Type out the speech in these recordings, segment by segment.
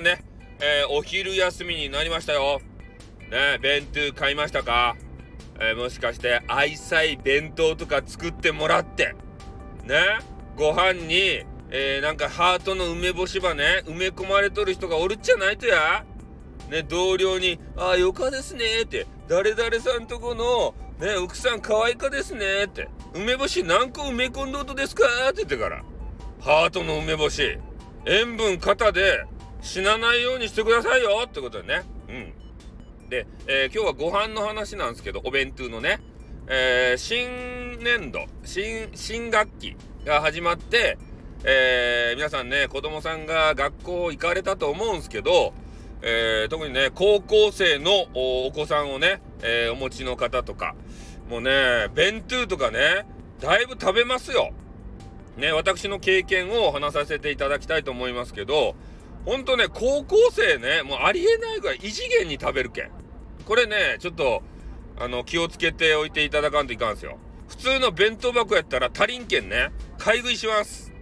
ね、えー、お昼休みになりましたよ。ね、弁当買いましたか？えー、もしかして愛妻弁当とか作ってもらって、ね、ご飯に、えー、なんかハートの梅干しばね、埋め込まれとる人がおるっちゃないとや。ね、同僚に、ああ、よかですねって、誰々さんとこの、ね、奥さん可愛いかですねって、梅干し何個埋め込んどうとですか？って言ってから、ハートの梅干し、塩分肩で死なないようにしてくださいよってことでね。うん。で、えー、今日はご飯の話なんですけど、お弁当のね、えー、新年度、新、新学期が始まって、えー、皆さんね、子供さんが学校行かれたと思うんですけど、えー、特にね、高校生のお子さんをね、えー、お持ちの方とか、もうね、弁当とかね、だいぶ食べますよ。ね、私の経験を話させていただきたいと思いますけど、ほんとね、高校生ね、もうありえないぐらい異次元に食べるけん。これね、ちょっと、あの、気をつけておいていただかんといかんすよ。普通の弁当箱やったら足りんけんね、買い食いします。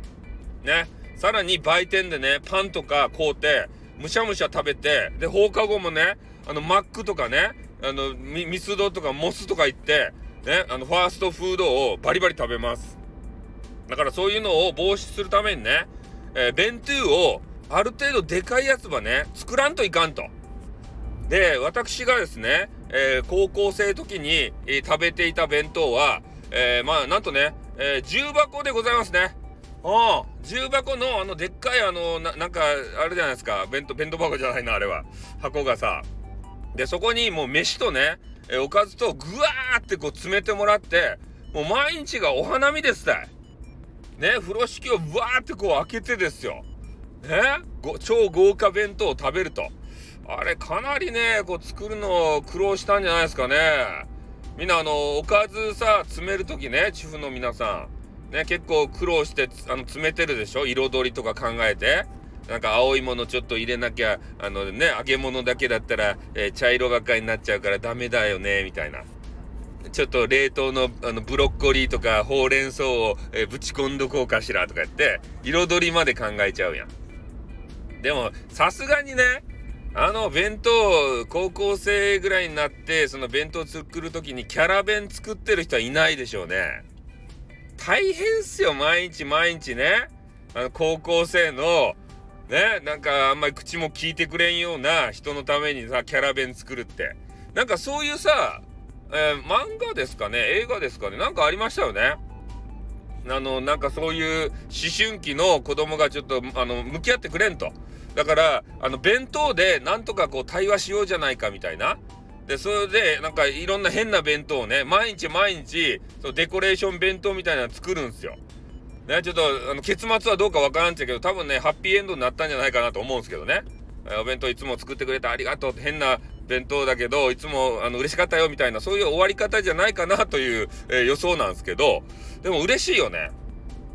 ね。さらに売店でね、パンとか買うて、むしゃむしゃ食べて、で、放課後もね、あの、マックとかね、あの、ミスドとかモスとか行って、ね、あの、ファーストフードをバリバリ食べます。だからそういうのを防止するためにね、えー、弁当をある程度でかいやつはね、作らんといかんと。で、私がですね、えー、高校生時に、えー、食べていた弁当は、えまあ、なんとね、え重箱でございますね。あ、重箱のあのでっかいあのな、んかあれじゃないですか。弁当、弁当箱じゃないの、あれは。箱がさ。で、そこにもう飯とね、えおかずとぐわーってこう詰めてもらって、もう毎日がお花見ですたい。ね、風呂敷をぶわーってこう開けてですよ。ね、超豪華弁当を食べると。あれ、かなりね、こう作るの苦労したんじゃないですかね。みんなあの、おかずさ、詰めるときね、主婦の皆さん。ね、結構苦労してあの詰めてるでしょ？彩りとか考えて。なんか青いものちょっと入れなきゃ、あのね、揚げ物だけだったら、えー、茶色ばっかりになっちゃうからダメだよね、みたいな。ちょっと冷凍のあのブロッコリーとかほうれん草を、えー、ぶち込んどこうかしらとか言って、彩りまで考えちゃうやん。でも、さすがにね、あの弁当、高校生ぐらいになって、その弁当作る時にキャラ弁作ってる人はいないでしょうね。大変っすよ、毎日毎日ね。あの、高校生の、ね、なんかあんまり口も聞いてくれんような人のためにさ、キャラ弁作るって。なんかそういうさ、えー、漫画ですかね映画ですかねなんかありましたよね。あの、なんかそういう思春期の子供がちょっと、あの、向き合ってくれんと。だから、あの、弁当でなんとかこう対話しようじゃないかみたいな。で、それで、なんかいろんな変な弁当をね、毎日毎日、そのデコレーション弁当みたいなの作るんですよ。ね、ちょっと、あの、結末はどうかわからんちゃけど、多分ね、ハッピーエンドになったんじゃないかなと思うんですけどね。お弁当いつも作ってくれてありがとう。変な弁当だけど、いつも、あの、嬉しかったよ、みたいな、そういう終わり方じゃないかなという、えー、予想なんですけど、でも嬉しいよね。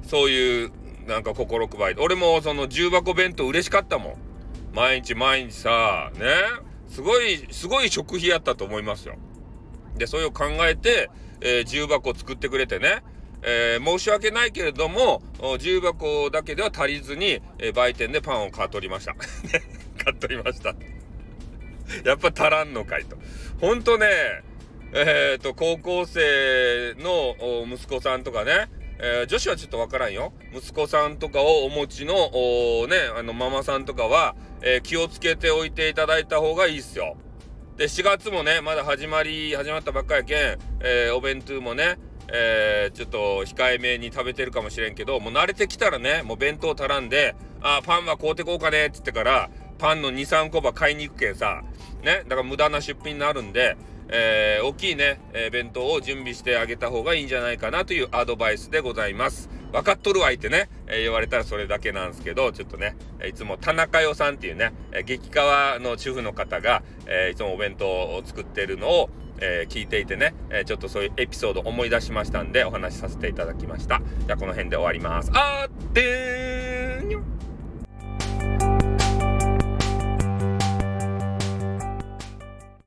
そういう、なんか心配。俺も、その、重箱弁当嬉しかったもん。毎日毎日さ、ね。すごい、すごい食費やったと思いますよ。で、それを考えて、えー、重箱作ってくれてね、えー、申し訳ないけれども、重箱だけでは足りずに、えー、売店でパンを買っとりました。買っとりました。やっぱ足らんのかいと。ほんとね、えっ、ー、と、高校生の息子さんとかね、えー、女子はちょっとわからんよ。息子さんとかをお持ちの、ね、あの、ママさんとかは、えー、気をつけておいていただいた方がいいっすよ。で、4月もね、まだ始まり、始まったばっかやけん、えー、お弁当もね、えー、ちょっと控えめに食べてるかもしれんけど、もう慣れてきたらね、もう弁当足らんで、あ、パンは買うてこうかね、って言ってから、パンの2、3個ば買いに行くけんさ、ね、だから無駄な出費になるんで、えー、大きいね、えー、弁当を準備してあげた方がいいんじゃないかなというアドバイスでございます。分かっとるわいってね、えー、言われたらそれだけなんですけど、ちょっとね、いつも田中代さんっていうね、激川の主婦の方が、えいつもお弁当を作ってるのを、え聞いていてね、えちょっとそういうエピソード思い出しましたんでお話しさせていただきました。じゃあこの辺で終わります。あーってー